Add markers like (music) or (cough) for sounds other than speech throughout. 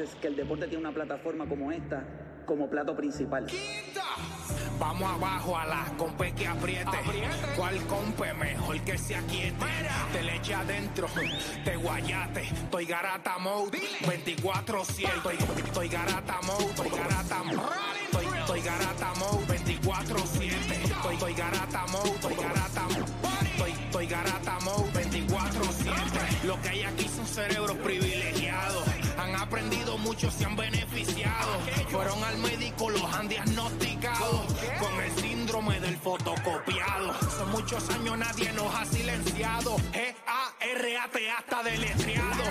Veces que el deporte tiene una plataforma como esta como plato principal. Vamos abajo a la compe que apriete. ¿Cuál compe mejor que se aquiete? Te le eche adentro, te guayate. Estoy garata mode, 24-7. Estoy, estoy garata mode, estoy garata mode. Estoy, estoy garata mode, 24-7. Estoy, estoy garata mode, estoy garata mode. Estoy, estoy garata mode, 24-7. Lo que hay aquí son cerebros privilegiados. Han aprendido mucho, se han beneficiado. Fueron al médico, los han diagnosticado con el síndrome del fotocopiado. Son muchos años, nadie nos ha silenciado. G-A-R-A-T hasta deletreado.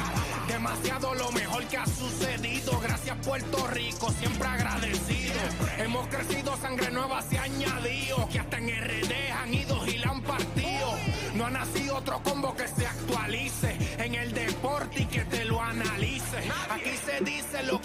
Demasiado lo mejor que ha sucedido. Gracias, Puerto Rico, siempre agradecido. Hemos crecido, sangre nueva se ha añadido. Que hasta en RD han ido y la han partido. No ha nacido otro combo que se actualice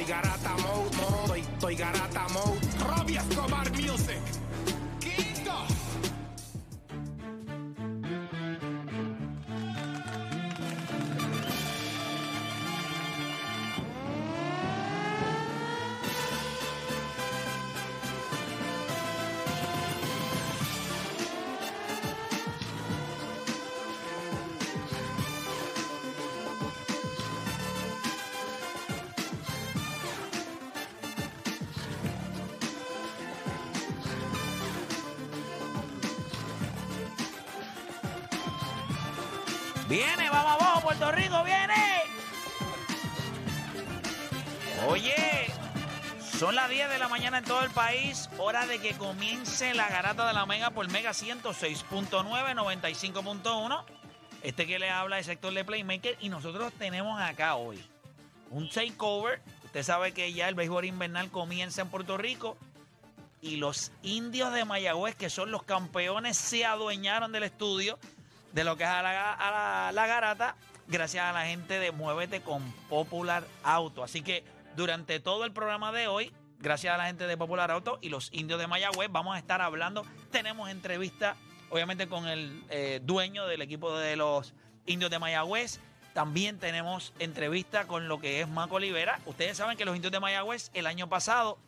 estoy garata mode, estoy, estoy garata mode, Viene, vamos abajo, Puerto Rico, viene. Oye, son las 10 de la mañana en todo el país. Hora de que comience la garata de la Mega por Mega 106.9, 95.1. Este que le habla es sector de Playmaker. Y nosotros tenemos acá hoy un takeover. Usted sabe que ya el béisbol invernal comienza en Puerto Rico. Y los indios de Mayagüez, que son los campeones, se adueñaron del estudio de lo que es a la, garata, gracias a la gente de Muévete con Popular Auto. Así que durante todo el programa de hoy, gracias a la gente de Popular Auto y los indios de Mayagüez, vamos a estar hablando. Tenemos entrevista, obviamente, con el eh, dueño del equipo de los indios de Mayagüez. También tenemos entrevista con lo que es Maco Olivera. Ustedes saben que los indios de Mayagüez el año pasado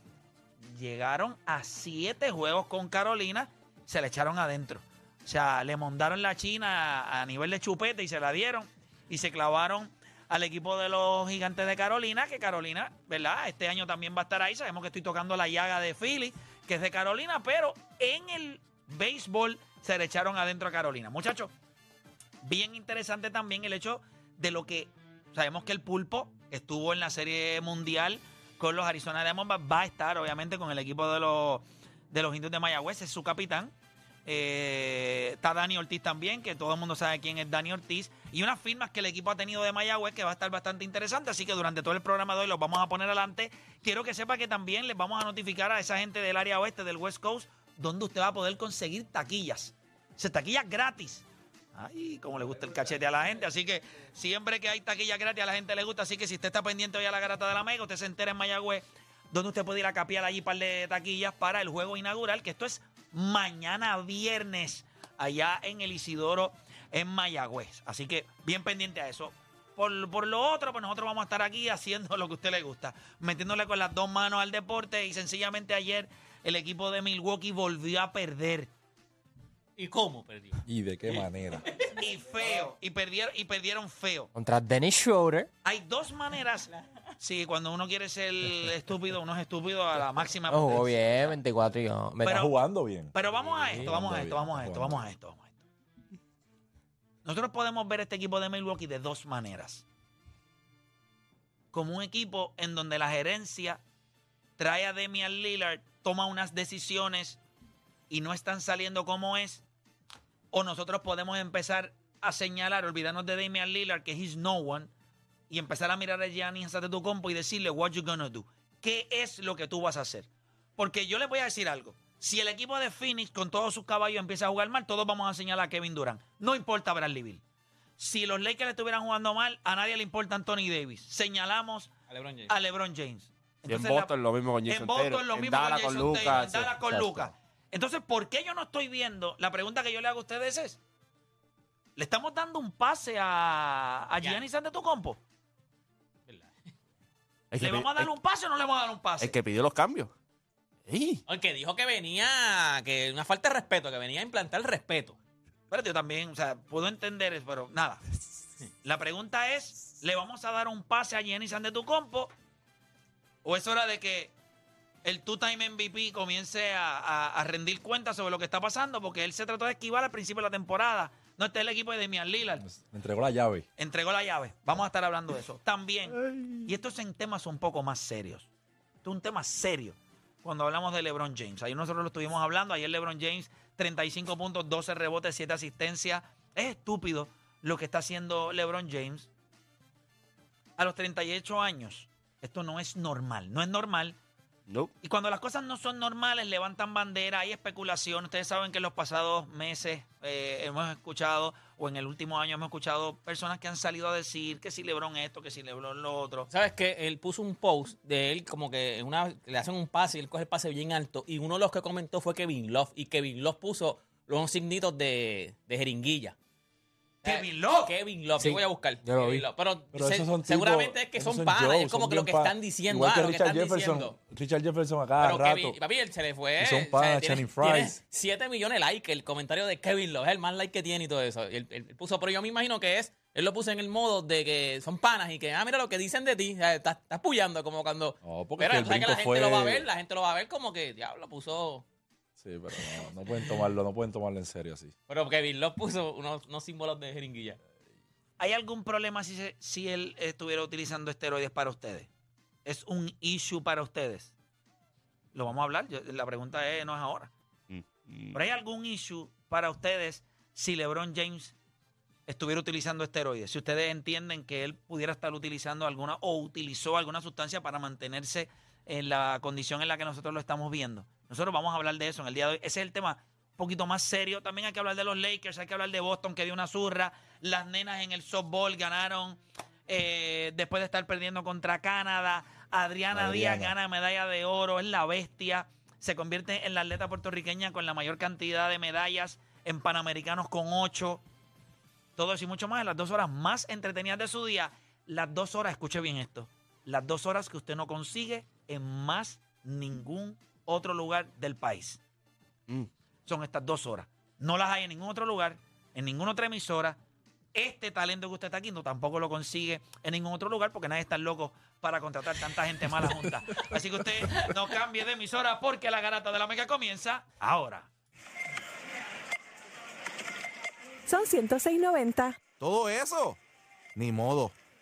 llegaron a siete juegos con Carolina, se le echaron adentro. O sea, le montaron la China a, nivel de chupete y se la dieron y se clavaron al equipo de los gigantes de Carolina, que Carolina, ¿verdad? Este año también va a estar ahí. Sabemos que estoy tocando la llaga de Philly, que es de Carolina, pero en el béisbol se le echaron adentro a Carolina. Muchachos, bien interesante también el hecho de lo que sabemos que el pulpo estuvo en la serie mundial con los Arizona Diamondbacks, va a estar obviamente con el equipo de los, de los indios de Mayagüez, es su capitán. Eh, está Dani Ortiz también, que todo el mundo sabe quién es Dani Ortiz. Y unas firmas que el equipo ha tenido de Mayagüez que va a estar bastante interesante. Así que durante todo el programa de hoy los vamos a poner adelante. Quiero que sepa que también les vamos a notificar a esa gente del área oeste, del West Coast, donde usted va a poder conseguir taquillas. O sea, taquillas gratis. Ay, como le gusta el cachete a la gente. Así que siempre que hay taquillas gratis a la gente le gusta. Así que si usted está pendiente hoy a la garata de la Mega, usted se entera en Mayagüez, donde usted puede ir a capiar allí un par de taquillas para el juego inaugural, que esto es mañana viernes, allá en el Isidoro en Mayagüez. Así que bien pendiente a eso. Por, por lo otro, pues nosotros vamos a estar aquí haciendo (laughs) lo que a usted le gusta, metiéndole con las dos manos al deporte y sencillamente ayer el equipo de Milwaukee volvió a perder. ¿Y cómo perdió? ¿Y de qué manera? (laughs) Y feo, y perdieron, y perdieron feo. Contra Dennis Schroeder. Hay dos maneras. Sí, cuando uno quiere ser estúpido, uno es estúpido a la máxima No jugó potencia. bien, 24 y Está Pero- jugando bien. Pero vamos a esto, vamos a esto, vamos a esto, vamos a esto, vamos a esto. Nosotros podemos ver este equipo de Milwaukee de dos maneras. Como un equipo en donde la gerencia trae a Damian Lillard, toma unas decisiones y no están saliendo como es. O nosotros podemos empezar a señalar, olvidarnos de Damian Lillard, que he's no one, y empezar a mirar a Giannis Antetokounmpo y decirle, what you gonna do? ¿Qué es lo que tú vas a hacer? Porque yo les voy a decir algo. Si el equipo de Phoenix con todos sus caballos empieza a jugar mal, todos vamos a señalar a Kevin Durant. No importa Bradley Bill. Si los Lakers estuvieran jugando mal, a nadie le importa Anthony Davis. Señalamos A LeBron James. a LeBron James. En Entonces, la- Boston lo mismo con Jason en Boston lo en mismo con Dallas Jason con Lucas, en Dallas con. Lucas. Entonces, ¿por qué yo no estoy viendo? La pregunta que yo le hago a ustedes es, ¿le estamos dando un pase a, a. Giannis Antetokounmpo? ¿Verdad? El ¿Le vamos a dar el- un pase o no le vamos a dar un pase? El que pidió los cambios. Sí. El que dijo que venía, que una falta de respeto, que venía a implantar el respeto. Espérate, yo también, o sea, puedo entender eso, pero nada. (laughs) La pregunta es, ¿le vamos a dar un pase a Giannis Antetokounmpo o es hora de que el two-time MVP comience a, a- a rendir cuentas sobre lo que está pasando? Porque él se trató de esquivar al principio de la temporada. No está el equipo de Damian Lillard. Me entregó la llave. Entregó la llave. Vamos a estar hablando de eso. También, y esto es en temas un poco más serios. Esto es un tema serio cuando hablamos de LeBron James. Ayer nosotros lo estuvimos hablando. Ayer LeBron James, 35 puntos, 12 rebotes, 7 asistencias. Es estúpido lo que está haciendo LeBron James. A los 38 años, esto no es normal. No es normal. No. Y cuando las cosas no son normales, levantan bandera, hay especulación. Ustedes saben que en los pasados meses eh, hemos escuchado, o en el último año hemos escuchado personas que han salido a decir que si Lebron esto, que si Lebron lo otro. ¿Sabes que Él puso un post de él como que una, le hacen un pase y él coge el pase bien alto. Y uno de los que comentó fue Kevin Love. Y Kevin Love puso los signitos de, de jeringuilla. Kevin Love. Kevin Love, Sí, yo voy a buscar. yo lo Kevin vi. Love. Pero, Pero se- seguramente es que son panas. Es como que lo que están diciendo. Igual ah, que lo que Richard están Jefferson. diciendo. Richard Jefferson a cada Pero rato. Kevin, papi, él se le fue. Y son o sea, panas, Channing Frye. 7 millones de likes el comentario de Kevin Love. Es el más like que tiene y todo eso. Y él, él puso, pero yo me imagino que es, él lo puso en el modo de que son panas y que, ah, mira lo que dicen de ti. O sea, Estás, estás puyando como cuando. No, porque pero es que el sabes que la gente lo va a ver, la gente lo va a ver como que, diablo, puso. Sí, pero no, no pueden tomarlo, no pueden tomarlo en serio así. Pero Kevin Love puso unos, unos símbolos de jeringuilla. ¿Hay algún problema si, se- si él estuviera utilizando esteroides para ustedes? ¿Es un issue para ustedes? Lo vamos a hablar. yo- la pregunta es, no es ahora. Mm. ¿Pero hay algún issue para ustedes si LeBron James estuviera utilizando esteroides? Si ustedes entienden que él pudiera estar utilizando alguna o utilizó alguna sustancia para mantenerse en la condición en la que nosotros lo estamos viendo. Nosotros vamos a hablar de eso en el día de hoy. Ese es el tema un poquito más serio. También hay que hablar de los Lakers, hay que hablar de Boston que dio una zurra. Las nenas en el softball ganaron eh, después de estar perdiendo contra Canadá. Adriana, Díaz gana medalla de oro, es la bestia. Se convierte en la atleta puertorriqueña con la mayor cantidad de medallas en Panamericanos con ocho. Todo eso y mucho más en las dos horas más entretenidas de su día. Las dos horas, escuche bien esto, las dos horas que usted no consigue en más ningún otro lugar del país. Mm. Son estas dos horas. No las hay en ningún otro lugar, en ninguna otra emisora. Este talento que usted está aquí no tampoco lo consigue en ningún otro lugar porque nadie está loco para contratar tanta gente mala junta. (laughs) Así que usted no cambie de emisora porque la garata de la mega comienza ahora. Son 106.90. Todo eso. Ni modo.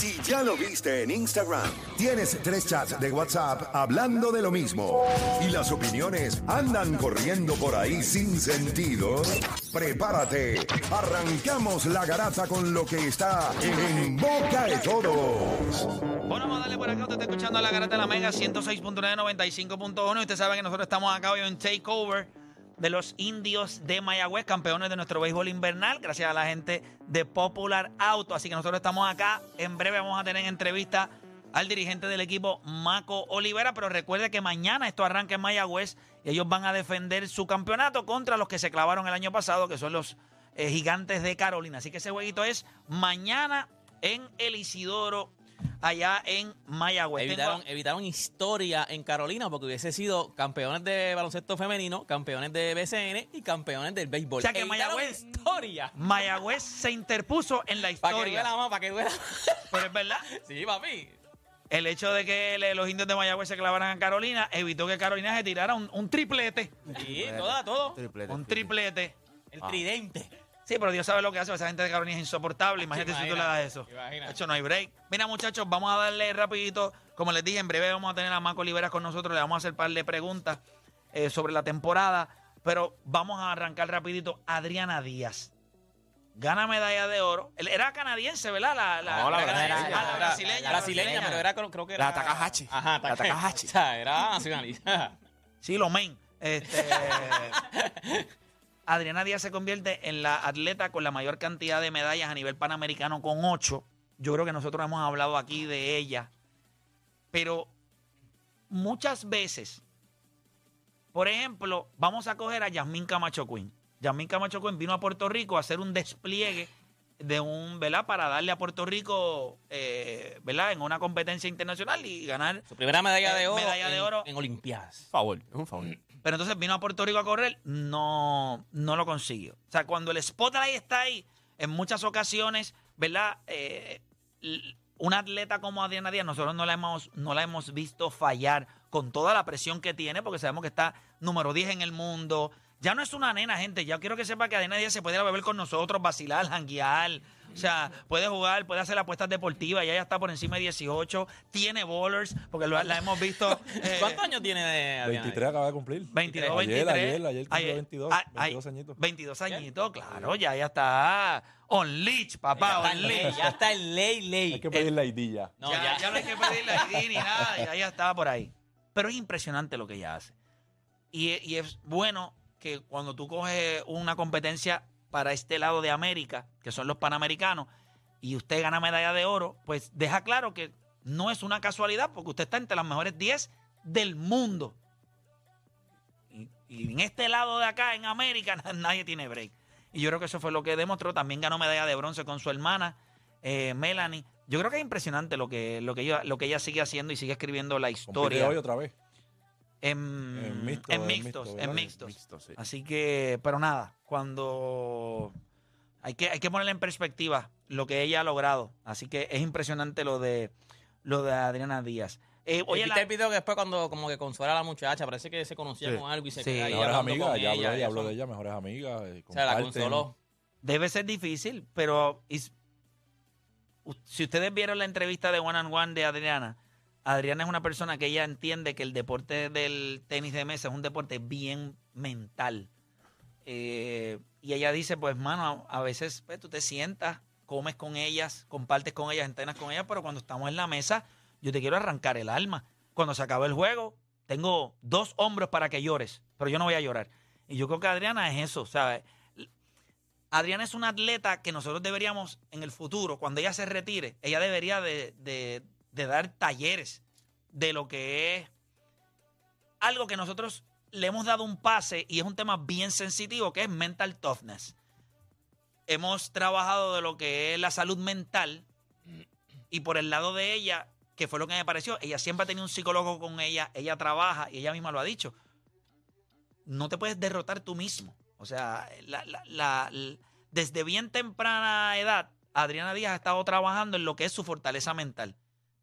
Si ya lo viste en Instagram, tienes tres chats de WhatsApp hablando de lo mismo y las opiniones andan corriendo por ahí sin sentido, prepárate. Arrancamos la garata con lo que está en boca de todos. Bueno, vamos a darle por acá. Usted está escuchando la garata de la Mega 106.9, 95.1. Y usted sabe que nosotros estamos acá hoy en Takeover de los indios de Mayagüez, campeones de nuestro béisbol invernal, gracias a la gente de Popular Auto. Así que nosotros estamos acá. En breve vamos a tener entrevista al dirigente del equipo, Maco Olivera. Pero recuerde que mañana esto arranca en Mayagüez y ellos van a defender su campeonato contra los que se clavaron el año pasado, que son los eh, gigantes de Carolina. Así que ese jueguito es mañana en El Isidoro, allá en Mayagüez. Evitaron, evitaron historia en Carolina porque hubiese sido campeones de baloncesto femenino, campeones de BCN y campeones del béisbol. O sea que Evitaron Mayagüez, historia. Mayagüez se interpuso en la Para que historia. duela más, para que duela. Pero es verdad. (laughs) Sí, papi. El hecho de que le- los indios de Mayagüez se clavaran a Carolina evitó que Carolina se tirara un, un triplete. Sí, toda, todo. Un triplete. El tridente. Sí, pero Dios sabe lo que hace. Esa gente de Carolina es insoportable. Imagínate si tú le das eso. De hecho, no hay break. Mira, muchachos, vamos a darle rapidito. Como les dije, en breve vamos a tener a Marco Oliveras con nosotros. Le vamos a hacer un par de preguntas eh, sobre la temporada. Pero vamos a arrancar rapidito. Adriana Díaz. Gana medalla de oro. Era canadiense, ¿verdad? La, la, No, la la brasileña. Ah, la brasileña. Brasileña, pero era, creo creo que era. La Takahashi. Ajá, La Takahashi. (laughs) O sea, era nacionalista. Sí, lo men. Este, (laughs) Adriana Díaz se convierte en la atleta con la mayor cantidad de medallas a nivel panamericano con ocho. Yo creo que nosotros hemos hablado aquí de ella. Pero muchas veces, por ejemplo, vamos a coger a Yasmín Camacho Quinn. Yasmín Camacho Quinn vino a Puerto Rico a hacer un despliegue de un, ¿verdad? Para darle a Puerto Rico, eh, ¿verdad? En una competencia internacional y ganar Su primera medalla de eh, oro. medalla de en- oro En Olimpiadas. Favor, es un favor. Pero entonces vino a Puerto Rico a correr, no, no lo consiguió. O sea, cuando el spotlight está ahí, en muchas ocasiones, ¿verdad? Eh, una atleta como Adriana Díaz, nosotros no la, hemos, no la hemos visto fallar con toda la presión que tiene, porque sabemos que está número 10 en el mundo. Ya no es una nena, gente. Ya quiero que sepa que Adriana Díaz se puede ir a beber con nosotros, vacilar, janguear. O sea, puede jugar, puede hacer apuestas deportivas. Ya ya está por encima de 18. Tiene bowlers, porque lo- la hemos visto. (laughs) eh, ¿Cuántos años tiene de Adriana? 23 acaba de cumplir. 22, ayer, 23. Ayer, ayer cumplió Ayer. 22, Ah, ay, 22 añitos. 22 añitos, claro, ya, ya está on leech, papá, Ya on ley, leech. ya está en ley, ley. Hay que pedir la ID ya. No, ya, ya. ya no hay que pedirle ID ni nada, ya, ya está por ahí. Pero es impresionante lo que ella hace. Y, y es bueno que cuando tú coges una competencia para este lado de América, que son los panamericanos, y usted gana medalla de oro, pues deja claro que no es una casualidad, porque usted está entre las mejores 10 del mundo. Y, y en este lado de acá, en América, (laughs) nadie tiene break. Y yo creo que eso fue lo que demostró. También ganó medalla de bronce con su hermana, eh, Melanie. Yo creo que es impresionante lo que, lo, que ella, lo que ella sigue haciendo y sigue escribiendo la Compite historia. hoy otra vez. En, En mixto, en en mixtos, mixto, en ¿verdad? mixtos. Mixto, sí. Así que, pero nada, cuando hay que, hay que ponerle en perspectiva lo que ella ha logrado. Así que es impresionante lo de lo de Adriana Díaz. Eh, oye, ¿Viste la- el video que después cuando como que consuela a la muchacha? Parece que se conocía Sí. con algo y se Sí. queda ahí Mejores amigas, ya habló, ella, habló de ella, mejores amigas. eh, O sea, la consoló. debe ser difícil, pero is- si ustedes vieron la entrevista de One on One de Adriana, Adriana es una persona que ella entiende que el deporte del tenis de mesa es un deporte bien mental. Eh, y ella dice, pues, mano, a, veces pues, tú te sientas, comes con ellas, compartes con ellas, entrenas con ellas, pero cuando estamos en la mesa, yo te quiero arrancar el alma. Cuando se acaba el juego, tengo dos hombros para que llores, pero yo no voy a llorar. Y yo creo que Adriana es eso, ¿sabes? Adriana es una atleta que nosotros deberíamos en el futuro, cuando ella se retire, ella debería de, de- de dar talleres de lo que es algo que nosotros le hemos dado un pase y es un tema bien sensitivo, que es mental toughness. Hemos trabajado de lo que es la salud mental y por el lado de ella, que fue lo que me pareció, ella siempre ha tenido un psicólogo con ella, ella trabaja y ella misma lo ha dicho. No te puedes derrotar tú mismo. O sea, desde bien temprana edad, Adriana Díaz ha estado trabajando en lo que es su fortaleza mental.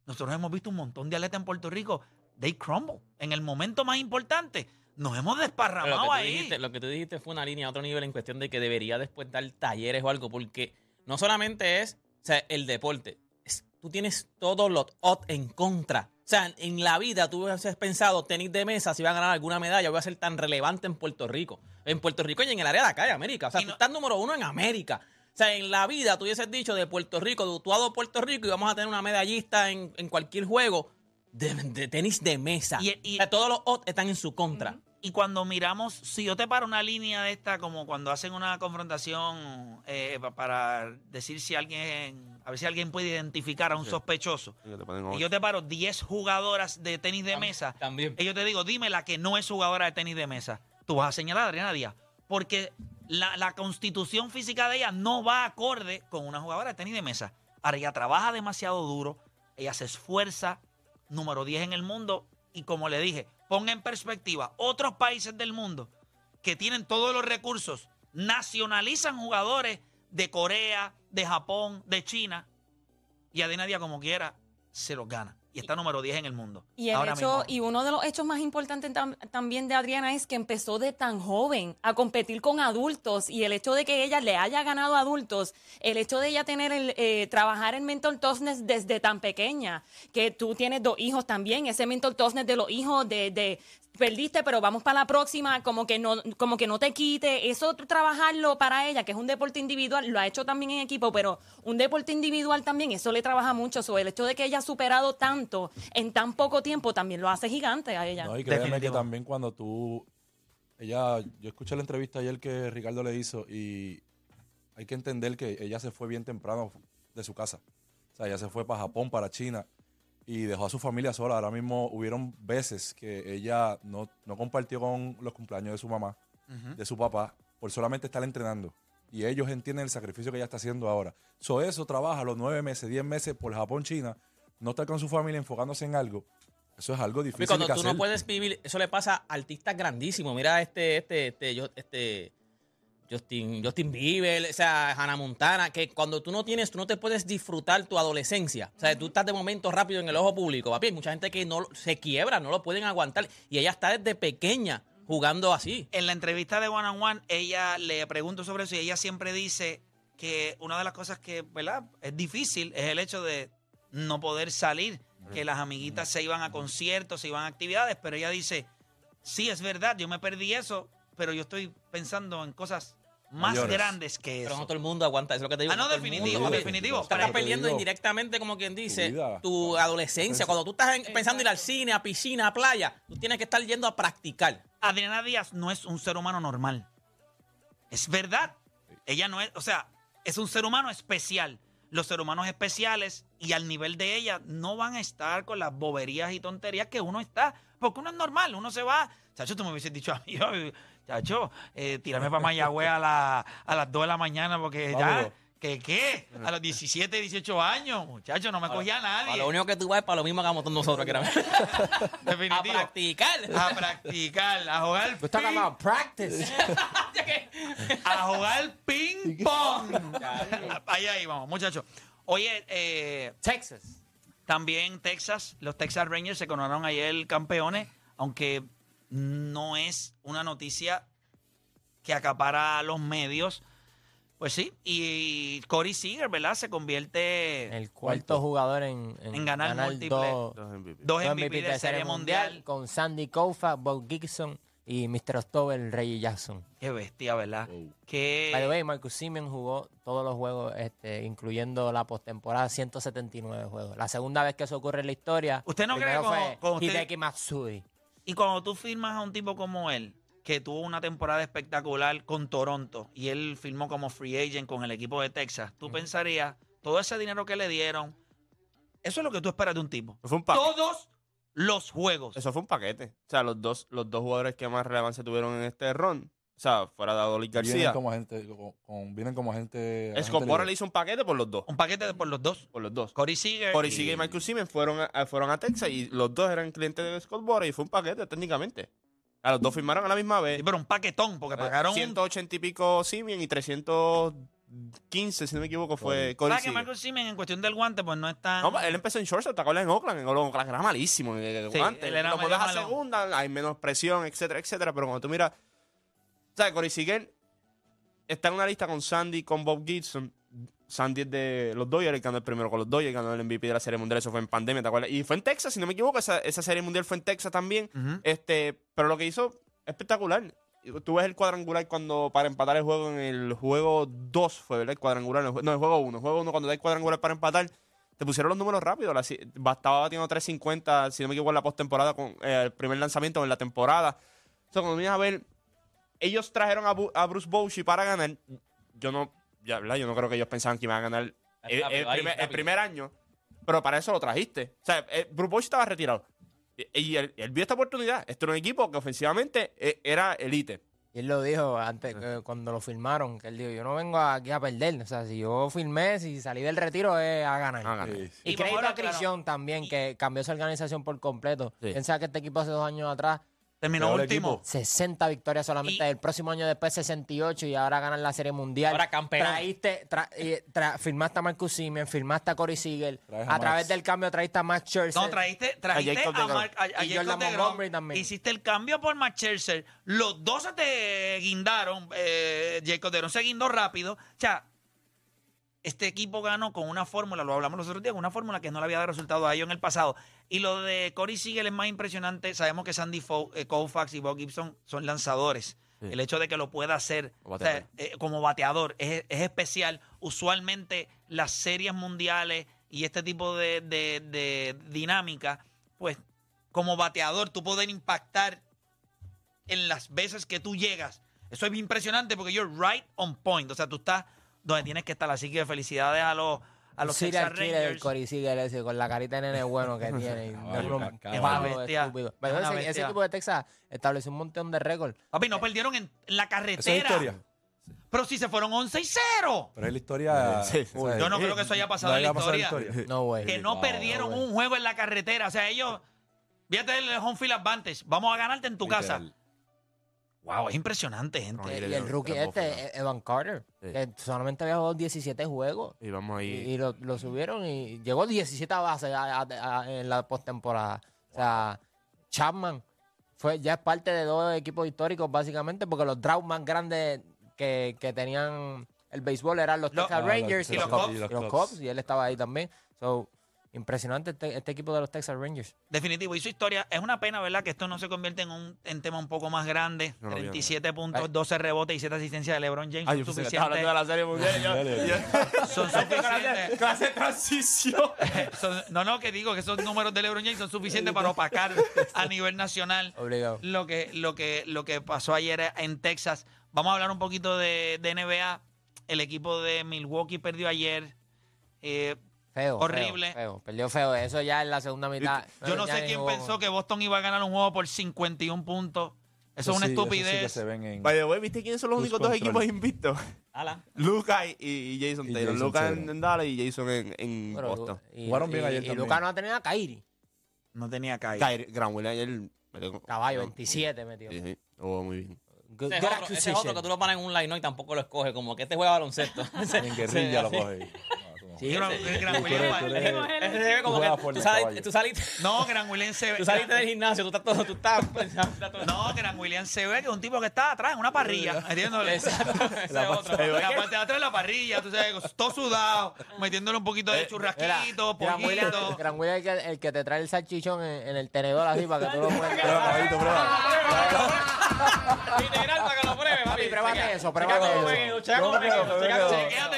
Nosotros hemos visto un montón de atletas en Puerto Rico, they crumble. En el momento más importante, nos hemos desparramado lo, ahí. dijiste, lo que tú dijiste fue una línea a otro nivel en cuestión de que debería después dar talleres o algo, porque no solamente es o sea, el deporte, es- tú tienes todos los odds en contra. O sea, en la vida tú hubieses pensado tenis de mesa, si va a ganar alguna medalla, voy a ser tan relevante en Puerto Rico. En Puerto Rico y en el área de acá de América. O sea, tú estás número uno en América. O sea, en la vida tú hubieses dicho de Puerto Rico, de Utuado, Puerto Rico, y vamos a tener una medallista en, en cualquier juego de, de tenis de mesa. Y- y- O sea, todos los odds están en su contra. Y cuando miramos, si yo te paro una línea de esta, como cuando hacen una confrontación eh, pa- para decir si alguien, a ver si alguien puede identificar a un Sí. sospechoso. Y que te ponen Y ocho. yo te paro 10 jugadoras de tenis de mesa. Y yo te digo, dime la que no es jugadora de tenis de mesa. Tú vas a señalar a Adriana Díaz. Porque la, la constitución física de ella no va acorde con una jugadora de tenis de mesa. Ahora, ella trabaja demasiado duro. Ella se esfuerza. Número 10 en el mundo. Y como le dije, ponga en perspectiva otros países del mundo que tienen todos los recursos, nacionalizan jugadores de Corea, de Japón, de China. Y Adriana Díaz, como quiera, se los gana. Y está número 10 en el mundo. Y, el Ahora hecho, mismo. y uno de los hechos más importantes tam- también de Adriana es que empezó de tan joven a competir con adultos y el hecho de que ella le haya ganado a adultos, el hecho de ella tener el, eh, trabajar en mental toughness desde tan pequeña, que tú tienes dos hijos también, ese mental toughness de los hijos de, de perdiste, pero vamos para la próxima, como que no, como que no te quite, eso trabajarlo para ella, que es un deporte individual, lo ha hecho también en equipo, pero un deporte individual también, eso le trabaja mucho. So, el hecho de que ella ha superado tanto en tan poco tiempo también lo hace gigante a ella. No, y créeme que también cuando tú. Ella. Yo escuché la entrevista ayer que Ricardo le hizo y hay que entender que ella se fue bien temprano de su casa. O sea, ella se fue para Japón, para China y dejó a su familia sola. Ahora mismo hubieron veces que ella no, no compartió con los cumpleaños de su mamá, de su papá, por solamente estar entrenando. Y ellos entienden el sacrificio que ella está haciendo ahora. So, eso trabaja los nueve meses, diez meses por Japón, China, no estar con su familia enfocándose en algo. Eso es algo difícil cuando tú hacer. no puedes vivir, eso le pasa a artistas grandísimos. Mira este, este, este, yo- este, Justin, Justin Bieber, o sea, Hannah Montana, que cuando tú no tienes, tú no te puedes disfrutar tu adolescencia. O sea, tú estás de momento rápido en el ojo público, papi. Hay mucha gente que no se quiebra, no lo pueden aguantar. Y ella está desde pequeña jugando así. En la entrevista de One on One, ella le pregunto sobre eso y ella siempre dice que una de las cosas que, ¿verdad? Es difícil es el hecho de no poder salir, que las amiguitas se iban a conciertos, se iban a actividades, pero ella dice, sí, es verdad, yo me perdí eso, pero yo estoy pensando en cosas más Mayores. grandes que Pero eso. no todo el mundo aguanta, eso es lo que te digo. Ah, no, definitivo, mundo. definitivo. Estás perdiendo indirectamente, como quien dice, vida. tu adolescencia. Cuando tú estás en- pensando ir al cine, a piscina, a playa, tú tienes que estar yendo a practicar. Adriana Díaz no es un ser humano normal. Es verdad. Ella no es, o sea, es un ser humano especial. Los seres humanos especiales y al nivel de ella no van a estar con las boberías y tonterías que uno está. Porque uno es normal, uno se va. Chacho, tú me hubieses dicho a mí, (laughs) yo, chacho, eh, tírame para Mayagüez a, la- a las 2 de la mañana porque ya. Vámonos. ¿Que qué? A los 17, 18 años, muchacho, no me cogía nadie. Para lo único que tú vas es para lo mismo que hagamos todos nosotros. Que era- (laughs) Definitivo. A practicar. A practicar, a jugar Tú estás ping- about practice. (laughs) a jugar ping pong. (laughs) Ahí, ahí vamos, muchachos. Oye, eh, Texas. También Texas, los Texas Rangers se coronaron ayer campeones, aunque no es una noticia que acapara a los medios. Pues sí, y Corey Seager, ¿verdad? Se convierte El cuarto jugador en, En ganar múltiple. dos, Dos MVP. Dos MVP de Serie Mundial. con Sandy Koufax, Bob Gibson y Mr. October, Reggie Jackson. Qué bestia, ¿verdad? Que By the way, Marcus Simeon jugó todos los juegos, este, incluyendo la postemporada, 179 juegos. La segunda vez que eso ocurre en la historia. ¿Usted no cree primero que como usted- Hideki Matsui. Y cuando tú firmas a un tipo como él, que tuvo una temporada espectacular con Toronto y él firmó como free agent con el equipo de Texas, tú pensarías, todo ese dinero que le dieron, eso es lo que tú esperas de un tipo. Fue un. Todos los juegos. Eso fue un paquete. O sea, los dos, los dos jugadores que más relevancia tuvieron en este ron, o sea, fuera de Adolis Vienen García. como gente, con, con- vienen como gente. Agente libre. le hizo un paquete por los dos. Un paquete de por los dos. Por los dos. Corey Seager. Corey Seager y Michael Siemens fueron a, fueron a Texas y los dos eran clientes de Scott Boras y fue un paquete técnicamente. A los dos firmaron a la misma vez. Sí, pero un paquetón, porque pagaron un- 180 y pico Simeon y 315, si no me equivoco, fue Corey ¿Sabes que Seager. Michael Siemens en cuestión del guante, pues no es tan... No, él empezó en shortstop, ¿te acuerdas? En Oakland. En Oakland era malísimo. En el Sí, guante. él era Lo medio mueves a malo. segunda, hay menos presión, etcétera, etcétera. Pero cuando tú miras. O sea, Corey Seager está en una lista con Sandy, con Bob Gibson. Sandy es de los Dodgers, ganó el primero con los Dodgers, ganó el MVP de la Serie Mundial, eso fue en pandemia, ¿te acuerdas? Y fue en Texas, si no me equivoco, esa, esa Serie Mundial fue en Texas también. Este Pero lo que hizo, espectacular. Tú ves el cuadrangular cuando para empatar el juego en el juego 2 fue, ¿verdad? El cuadrangular, el no, el juego 1. El juego 1 cuando da el cuadrangular para empatar, te pusieron los números rápidos. Estaba batiendo 3.50, si no me equivoco, en la postemporada con eh, el primer lanzamiento en la temporada. sea, cuando vienes a ver, ellos trajeron a, Bu- a Bruce Bochy para ganar. Yo no, ya, ¿verdad? Yo no creo que ellos pensaban que iban a ganar el, primer, el rápido. primer año. Pero para eso lo trajiste. O sea, eh, Bruce Bochy estaba retirado. Y, y él, él vio esta oportunidad. Esto era un equipo que ofensivamente eh, era elite. Y él lo dijo antes, que cuando lo firmaron, que él dijo, yo no vengo aquí a perder. O sea, si yo firmé, si salí del retiro es a ganar. A ganar. Sí, sí. Y, Y crédito a claro. También, que cambió su organización por completo. Sí. Piensa que este equipo hace dos años atrás, Terminó Peor último. equipo. 60 victorias solamente. Y- el próximo año después 68 y ahora ganan la Serie Mundial. Ahora campeón. Traíste, tra- eh, tra- firmaste a Marcus Simeon, firmaste a Corey Seager. Traes A, a través del cambio traíste a Max Scherzer. No, trajiste, trajiste Jacob a, deGrom. Mark, a, a Y Jacob Jordan deGrom, Montgomery también. Hiciste el cambio por Max Scherzer. Los dos se te guindaron. Eh, Jacob deGrom se guindó rápido. O sea, este equipo ganó con una fórmula, lo hablamos los otros días, con una fórmula que no le había dado resultado a ellos en el pasado. Y lo de Corey Siegel es más impresionante. Sabemos que Sandy eh, Koufax y Bob Gibson son lanzadores. Sí. El hecho de que lo pueda hacer Como o sea, bateador. eh, como bateador es, es especial. Usualmente las series mundiales y este tipo de, de- de dinámica, pues como bateador tú poder impactar en las veces que tú llegas. Eso es impresionante porque you're right on point. O sea, tú estás donde tienes que estar. Así que felicidades a los, a los serial Texas Rangers. Corey Seager ese, con la carita de nene bueno que (laughs) tiene. caballo. palos Una bestia, es Pero una ese, ese bestia. equipo de Texas estableció un montón de récords. Papi, no perdieron en, la Esa es carretera. historia. Pero si se fueron 11 y 0. Pero es la historia. Sí, sí. Yo no creo que eso haya pasado no en la historia. No, güey. que no Wow, perdieron un juego en la carretera. O sea, ellos, fíjate el home field advantage. Vamos a ganarte en tu casa. Wow, es impresionante, gente. No, Y, el rookie este, eh, Evan Carter, Sí. que solamente había jugado 17 juegos. Y vamos ahí. y lo, lo subieron y llegó 17 a base a- a- a- en la postemporada. O sea, Chapman fue, ya es parte de dos equipos históricos, básicamente, porque los droughts más grandes que, que tenían el béisbol eran los Lo- Texas Ah, los Rangers y los. Cubs, y él estaba ahí también. So, impresionante este, este equipo de los Texas Rangers. Definitivo. Y su historia, es una pena, ¿verdad? Que esto no se convierte en un en tema un poco más grande. No lo vi, 37 puntos, Ay. 12 rebotes y 7 asistencias de LeBron James. Ay, son suficientes. hablando de la serie mundial. y yo- (laughs) Dale. yo- Son (laughs) clase, suficientes. clase transición. (laughs) Son- no, no, que digo que esos números de LeBron James son suficientes para opacar a nivel nacional Obligado. lo que, lo que, lo que pasó ayer en Texas. Vamos a hablar un poquito de, de NBA. El equipo de Milwaukee perdió ayer. Eh, Feo. Horrible. Feo, feo. Perdió feo. Eso ya en la segunda mitad. yo no sé quién jugó. pensó que Boston iba a ganar un juego por 51 puntos. Eso es una sí, Eso sí estupidez. que se ven en. By the way, ¿viste quiénes son los únicos dos equipos invictos? Lucas y, y Jason Taylor. Lucas en, en Dallas y Jason en, en Pero, Boston. y, Jugaron bien y- ayer y también. Lucas no ha tenido a Kairi. No tenía caída. Kyrie, Grant Williams ayer metió- Caballo, no, 27 metió. Sí, sí, jugó muy bien. Good- Ese good otro, ese es otro que tú lo pones en un line ¿no? y tampoco lo escoges, como que este juega baloncesto. (laughs) En guerrilla lo Sí, coge. Sí, Gran- ese- Gran eres- Ese se ve como que tú, el saliste, tú saliste, No, Gran Williams se ve. tú saliste del gimnasio, tú estás todo, tú estás... pues, (laughs) No, Gran Williams se ve que es un tipo que está atrás en una parrilla. ¿Entiendes? Exacto, ese es otro. En la parte de atrás de la parrilla, tú sabes, todo sudado, metiéndole un poquito de churrasquito, Gran Williams, poquito. Gran Williams es el que, el que te trae el salchichón en, en el tenedor así para que tú lo puedas. Prueba, caballito, prueba. Literal, para que lo pruebe, papi. Pruébate eso, pruébate eso. ¿Cómo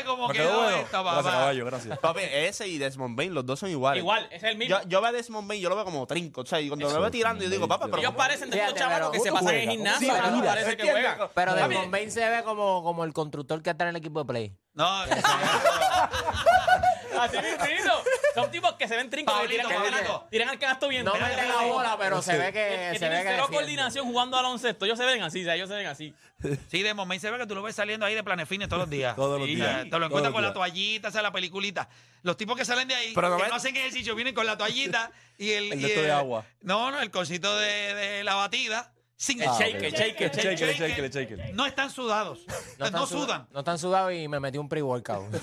cómo quedó? bueno. Gracias, papá. Gracias. (laughs) Papi, ese y Desmond Bain, los dos son iguales. Igual, ese es el mismo. Yo, yo veo a Desmond Bain, yo lo veo como trinco. O sea, y cuando lo veo tirando, yo digo, papá, pero. Ellos parecen de estos Fíjate, chavales pero- que se ¿Cómo pasan en gimnasio, ¿Cómo pero no parece que juegan. Pero Papi, Desmond Bain se ve como, como el constructor que está en el equipo de play. No, (laughs) Así mismo. (laughs) Tipos que se ven trincos que Pablito, tiran, Pablito. tiran al canasto bien. No meten la bola, pero se ve que, Que se ve tienen que cero coordinación jugando al baloncesto. Ellos se ven así, o sea, ellos se ven así. sí, de momento se ve que tú lo ves saliendo ahí de planefines todos los días. (laughs) Todos los Sí, días. o sea, Te Todos lo encuentras los con la días. toallita, esa la peliculita. Los tipos que salen de ahí, Pero no que ves- no hacen ejercicio, vienen con la toallita y el. El y de esto de agua. No, no, el cosito de, de la batida. Sin El Ah, shake, ok. el shake, el shake. Shake, shake, shake, shake. No están sudados. No, están sudan. No están sudados y me metí un pre-workout.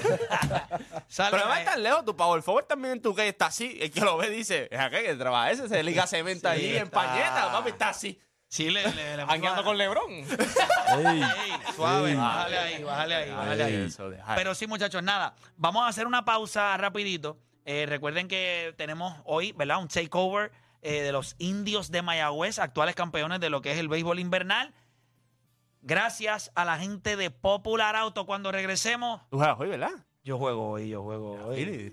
Salen (laughs) Pero no ahí. es tan lejos, tu power forward también en tu que está así. El que lo ve dice, es aquel que trabaja ese, se liga cemento allí en está. pañeta, papi, está así. Sí, le, le, le Hangueando con LeBron. (laughs) Ey. Ey, suave, Ey. bájale ahí, bájale ahí, bájale ahí. Eso, deja. Pero sí, muchachos, nada. Vamos a hacer una pausa rapidito. Eh, recuerden que tenemos hoy, ¿verdad? Un takeover eh, de los indios de Mayagüez, actuales campeones de lo que es el béisbol invernal. Gracias a la gente de Popular Auto. Cuando regresemos, Tú juegas hoy, ¿verdad? yo juego hoy, yo juego hoy. Oye.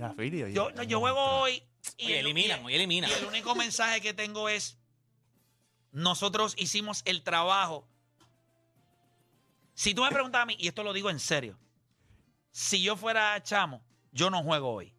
Yo, no, yo juego hoy. Oye, el- eliminan, oye, eliminan. Y el único mensaje que tengo es nosotros hicimos el trabajo. Si tú me preguntas a mí, y esto lo digo en serio, si yo fuera chamo, yo no juego hoy.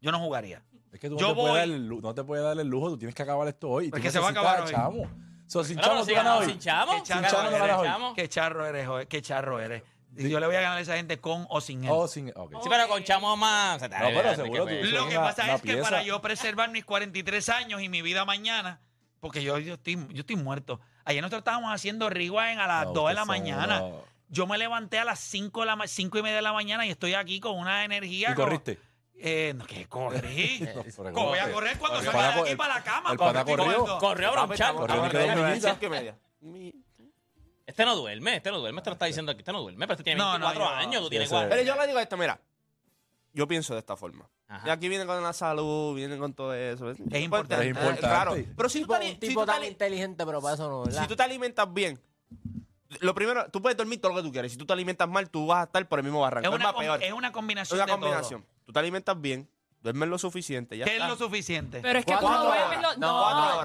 Yo no jugaría. Es que tú no, Yo te puedes voy- dar el no te puedes dar el lujo, tú tienes que acabar esto hoy. Porque se va a acabar hoy. Chamo. So, sin chamo, pero tú ganas hoy. sin chamo, Qué sin charro, chamo no eres, chamo. qué charro eres, joder, qué charro eres. Yo le voy a ganar a esa gente con o sin él. Oh, sin. Sí, pero con chamo más. No, pero seguro tú- Lo que una- pasa una es que para yo preservar mis 43 años y mi vida mañana, porque yo, yo, estoy, yo estoy muerto. Ayer nosotros estábamos haciendo rewind a las No, 2 de la mañana. Yo me levanté a las 5, de la ma- cinco y media de la mañana y estoy aquí con una energía. ¿Y como- corriste? Eh, no, ¿Qué corrí? No, pero ¿Cómo voy a corre. (laughs) correr cuando vaya de aquí el- para la cama? el pana corrió. Corrió a bronchar. Este no duerme, este no duerme, este lo está diciendo aquí, este no duerme, pero este tiene No, no, 24 yo- años, tú sí, tienes ese- cuatro. Pero yo le digo esto, mira. Yo pienso de esta forma. Ajá. Y aquí vienen con la salud, vienen con todo eso. Es importante. Es importante. Claro. Pero si tú, Tipo, un si tipo tan inteligente, pero para eso no, ¿verdad? si tú te alimentas bien, lo primero, tú puedes dormir todo lo que tú quieras. Si tú te alimentas mal, tú vas a estar por el mismo barranco. Es Es, una, más com- peor. es una Es combinación una de combinación. Tú te alimentas bien, duermes lo suficiente. Ya. ¿Qué es está. lo suficiente? Pero es que tú no duermes los- No, No,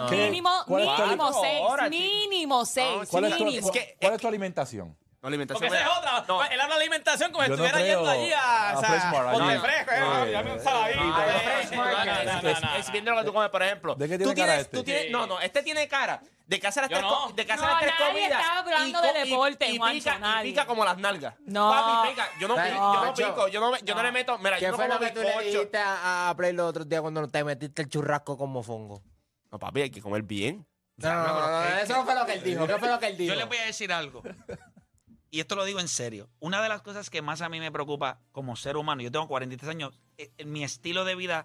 no, ¿Qué? mínimo, ¿Cuál es tu- mínimo seis, mínimo seis, ¿Cuál es, tu, mínimo. cuál- cuál es tu alimentación? No, alimentación. Porque esa es otra. no. Él habla de alimentación como si Yo no estuviera creo yendo allí a. a o sea, Fresh Mart, ponte allí. fresco, eh, ya me ensaladita, No, eh, Fresh no, Market. no, no, no, Es- no. Es viendo lo que tú comes, por ejemplo. ¿De qué Tú tiene cara tienes- este? tú tienes- No, no, este tiene cara de que hace las Yo tres, no. co- de que hace No, las tres nadie comidas. está hablando y de co- deporte, y, Juancho, pica, y nadie. pica como las nalgas. No. Papi, pica. Yo no, No, pico, yo no Juancho. pico, yo no, yo no le meto. Mira, ¿Qué yo no fue como lo que tú le bizcocho. dijiste a, a Play los otros días cuando te metiste el churrasco como fongo? No, papi, hay que comer bien. No, no, no, no, eso no fue lo que él dijo. ¿Qué fue lo que él dijo? Yo les voy a decir algo. Y esto lo digo en serio. Una de las cosas que más a mí me preocupa como ser humano, yo tengo 43 años, eh, eh, mi estilo de vida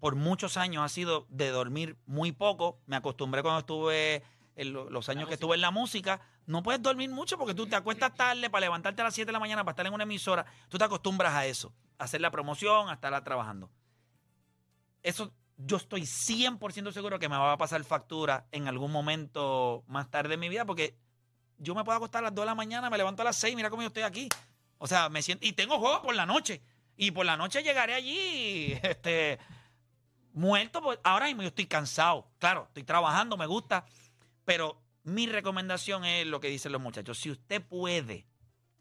por muchos años ha sido de dormir muy poco. Me acostumbré cuando estuve, en lo- los años que estuve en la música. No puedes dormir mucho porque tú te acuestas tarde para levantarte a las 7 de la mañana para estar en una emisora. Tú te acostumbras a eso, a hacer la promoción, a estar trabajando. Eso yo estoy 100% seguro que me va a pasar factura en algún momento más tarde en mi vida porque yo me puedo acostar a las 2 de la mañana, me levanto a las 6, mira cómo yo estoy aquí. O sea, me siento y tengo juegos por la noche y por la noche llegaré allí (laughs) este muerto, pues ahora mismo yo estoy cansado. Claro, estoy trabajando, me gusta, pero mi recomendación es lo que dicen los muchachos, si usted puede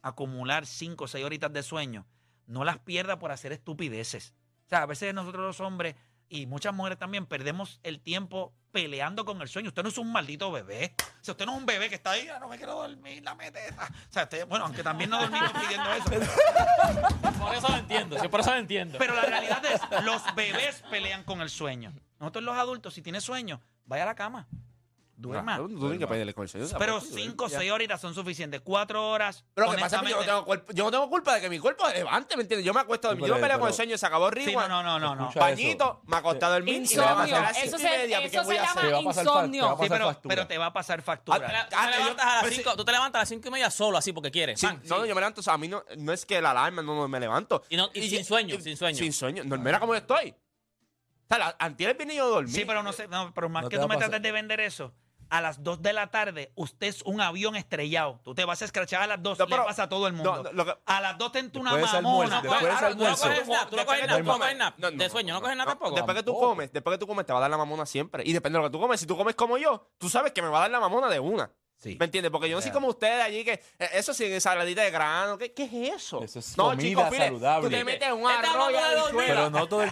acumular 5 o 6 horitas de sueño, no las pierda por hacer estupideces. O sea, a veces nosotros los hombres y muchas mujeres también perdemos el tiempo peleando con el sueño. Usted no es un maldito bebé. O sea, usted no es un bebé que está ahí, "Ah, no me quiero dormir, la meteta. O sea, usted- bueno, aunque también no dormimos pidiendo eso. (laughs) Por eso lo entiendo, sí, por eso lo entiendo. Pero la realidad es, los bebés pelean con el sueño. Nosotros los adultos, si tiene sueño, vaya a la cama. Duerma. Claro, Tú tienes que pedirle con el sueño. Pero 5 o. 6 horitas son suficientes. 4 horas. Pero lo que pasa es que yo no, honestamente- tengo culpa, yo no tengo culpa de que mi cuerpo se levante, ¿me entiendes? Yo me acuesto a dormir. Sí, yo no pero- peleo con el pero- sueño, se acabó Sí, no, no, no, no. Escucha Pañito, me acosté a dormir y me levanté a Insomnio. las Eso cinco y se, media, ¿qué eso voy se a llama hacer? Te va a pasar fa- te va a insomnio. pasar Sí, pero, factura. pero te va a pasar Ah, factura. tú te Ah, levantas yo- a las pero sí- cinco- tú te levantas a las cinco y media solo, así, porque quieres. Sí, Pan, no, no, sí. yo me levanto, o sea, a mí no, no es que la alarma, no, no me levanto. Y no- y sin sueño, sin sueño. Sin sueño. No, mira cómo yo estoy. O sea, la, antier vine yo a dormir. Sí, pero no sé, no, pero más No que te tú va me a pasar. trates de vender eso, a las 2 de la tarde, usted es un avión estrellado. Tú te vas a escrachar a las 2, No, le pero- pasa a todo el mundo. no, no, que- a las 2 te entra una mamona. almuerzo, después de ese Ahora, tú no almuerzo. tú no coges que tú no coges no, De sueño, no no, coges nap no, tampoco. Después que tú comes, después que tú comes, te va a dar la mamona siempre. Y depende de lo que tú comes. Si tú comes como yo, tú sabes que me va a dar la mamona de una. Sí. ¿Me entiendes? Porque yo no soy como ustedes allí que eh, eso sin ensaladita de grano. ¿Qué, qué es eso? Eso es no, comida fíjate, saludable. Tú te metes un arroz y. Pero no todo el.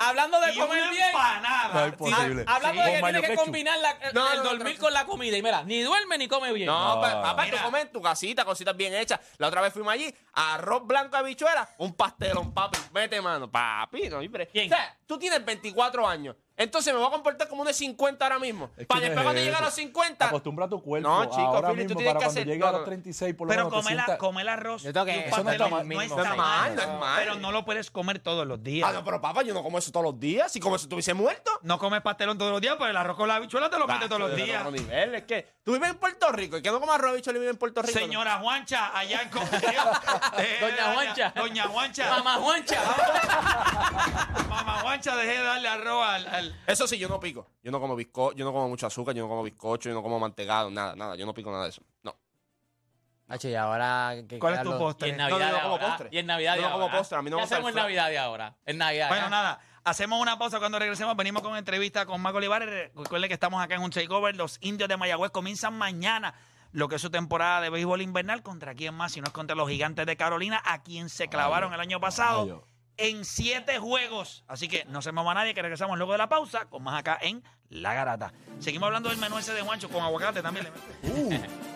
hablando de y comer una bien. empanada. No, imposible. Ah, Hablando Sí. de que Con tienes que combinar la- el, No, el no, no, dormir no. con la comida. Y mira, ni duerme ni come bien. No, No. pa- papá, Mira. tú comes en tu casita, cositas bien hechas. La otra vez fuimos allí, arroz blanco, habichuela, un pastelón, papi. Mete mano, papi. No, hombre. ¿Quién? O sea, tú tienes 24 años. Entonces me voy a comportar como un de 50 ahora mismo. Es que Para después es cuando llegue a eso. los 50. Acostumbra tu cuerpo. No, chico, ahora Philly, tú tienes para que cuando hacer- llegue a los no. 36, por lo Pero menos te comer, la- sientas- comer arroz Yo tengo que- eso no está mal, no está mal, mal, no es mal. Pero no lo puedes comer todos los días. Ah, no, pero papá, yo no como eso todos los días. Si como si estuviese muerto. No comes pastelón todos los días, pero el arroz con la habichuela te lo metes todos los Eso días. otro nivel, es que tú vives en Puerto Rico y que no comas arroz habichuela y vives en Puerto Rico. ¿no? Señora Juancha, allá en Comerío. (laughs) Eh, Doña Juancha. Doña Juancha. Mamá Juancha. Mamá Juancha, deje de darle arroz al. al- Eso sí, yo no pico. Yo no como bizco, yo no como mucho azúcar, yo no como bizcocho, yo no como mantecado, nada, nada. Yo no pico nada de eso. No. Hacho, y ahora que ¿Cuál es tu postre? Y en No, Navidad no, de como ahora. postre. Y en Navidad Yo de no como ahora. postre, a mí no ¿Qué me gusta el hacemos en flan. Navidad de ahora? En Navidad. Bueno, ¿eh? nada. Hacemos una pausa cuando regresemos. Venimos con entrevista con Marco Olivares. Recuerden que estamos acá en un takeover. Los indios de Mayagüez comienzan mañana lo que es su temporada de béisbol invernal. ¿Contra quién más? Si no es contra los gigantes de Carolina, a quien se clavaron el año pasado. En siete juegos. Así que no se mueva nadie, que regresamos luego de la pausa con más acá en La Garata. Seguimos hablando del menú ese de Juancho con aguacate también. meto.